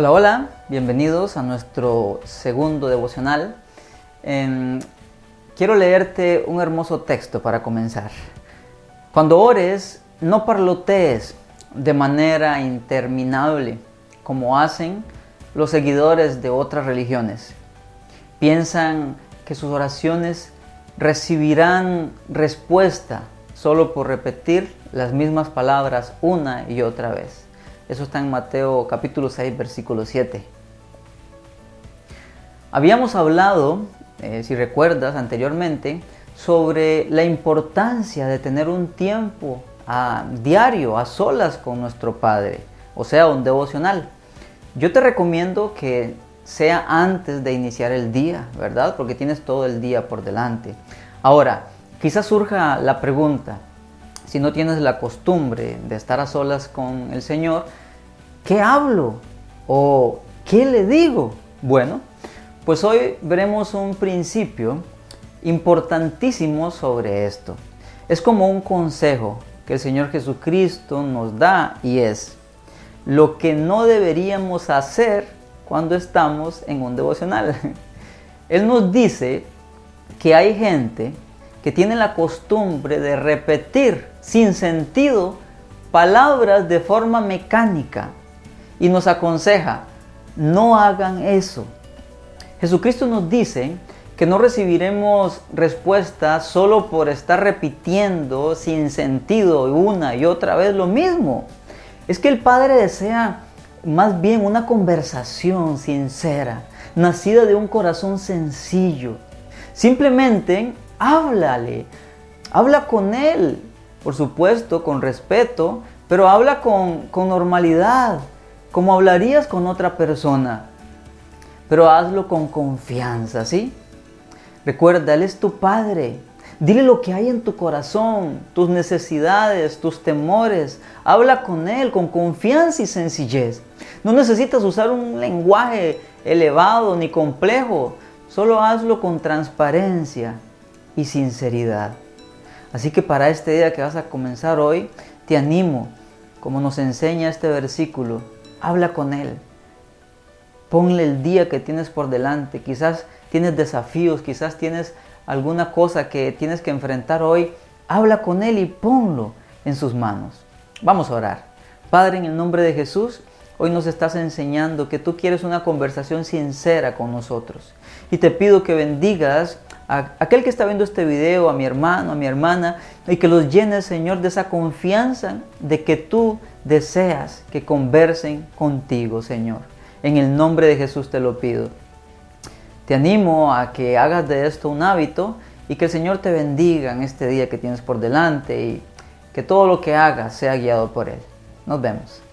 Hola, hola, bienvenidos a nuestro segundo devocional. Em, quiero leerte un hermoso texto para comenzar. Cuando ores, no parlotees de manera interminable como hacen los seguidores de otras religiones. Piensan que sus oraciones recibirán respuesta solo por repetir las mismas palabras una y otra vez. Eso está en Mateo capítulo 6, versículo 7. Habíamos hablado, eh, si recuerdas anteriormente, sobre la importancia de tener un tiempo a diario, a solas con nuestro Padre, o sea, un devocional. Yo te recomiendo que sea antes de iniciar el día, ¿verdad? Porque tienes todo el día por delante. Ahora, quizás surja la pregunta, si no tienes la costumbre de estar a solas con el Señor, ¿qué hablo? ¿O qué le digo? Bueno, pues hoy veremos un principio importantísimo sobre esto. Es como un consejo que el Señor Jesucristo nos da y es lo que no deberíamos hacer cuando estamos en un devocional. Él nos dice que hay gente que tiene la costumbre de repetir sin sentido palabras de forma mecánica y nos aconseja, no hagan eso. Jesucristo nos dice que no recibiremos respuesta solo por estar repitiendo sin sentido una y otra vez lo mismo. Es que el Padre desea más bien una conversación sincera, nacida de un corazón sencillo. Simplemente háblale, habla con Él, por supuesto, con respeto, pero habla con, con normalidad, como hablarías con otra persona. Pero hazlo con confianza, ¿sí? Recuerda, Él es tu Padre. Dile lo que hay en tu corazón, tus necesidades, tus temores. Habla con Él con confianza y sencillez. No necesitas usar un lenguaje elevado ni complejo. Solo hazlo con transparencia y sinceridad. Así que para este día que vas a comenzar hoy, te animo, como nos enseña este versículo, habla con Él. Ponle el día que tienes por delante. Quizás tienes desafíos, quizás tienes alguna cosa que tienes que enfrentar hoy. Habla con Él y ponlo en sus manos. Vamos a orar. Padre, en el nombre de Jesús, hoy nos estás enseñando que tú quieres una conversación sincera con nosotros. Y te pido que bendigas a aquel que está viendo este video, a mi hermano, a mi hermana, y que los llene, Señor, de esa confianza de que tú deseas que conversen contigo, Señor. En el nombre de Jesús te lo pido. Te animo a que hagas de esto un hábito y que el Señor te bendiga en este día que tienes por delante y que todo lo que hagas sea guiado por Él. Nos vemos.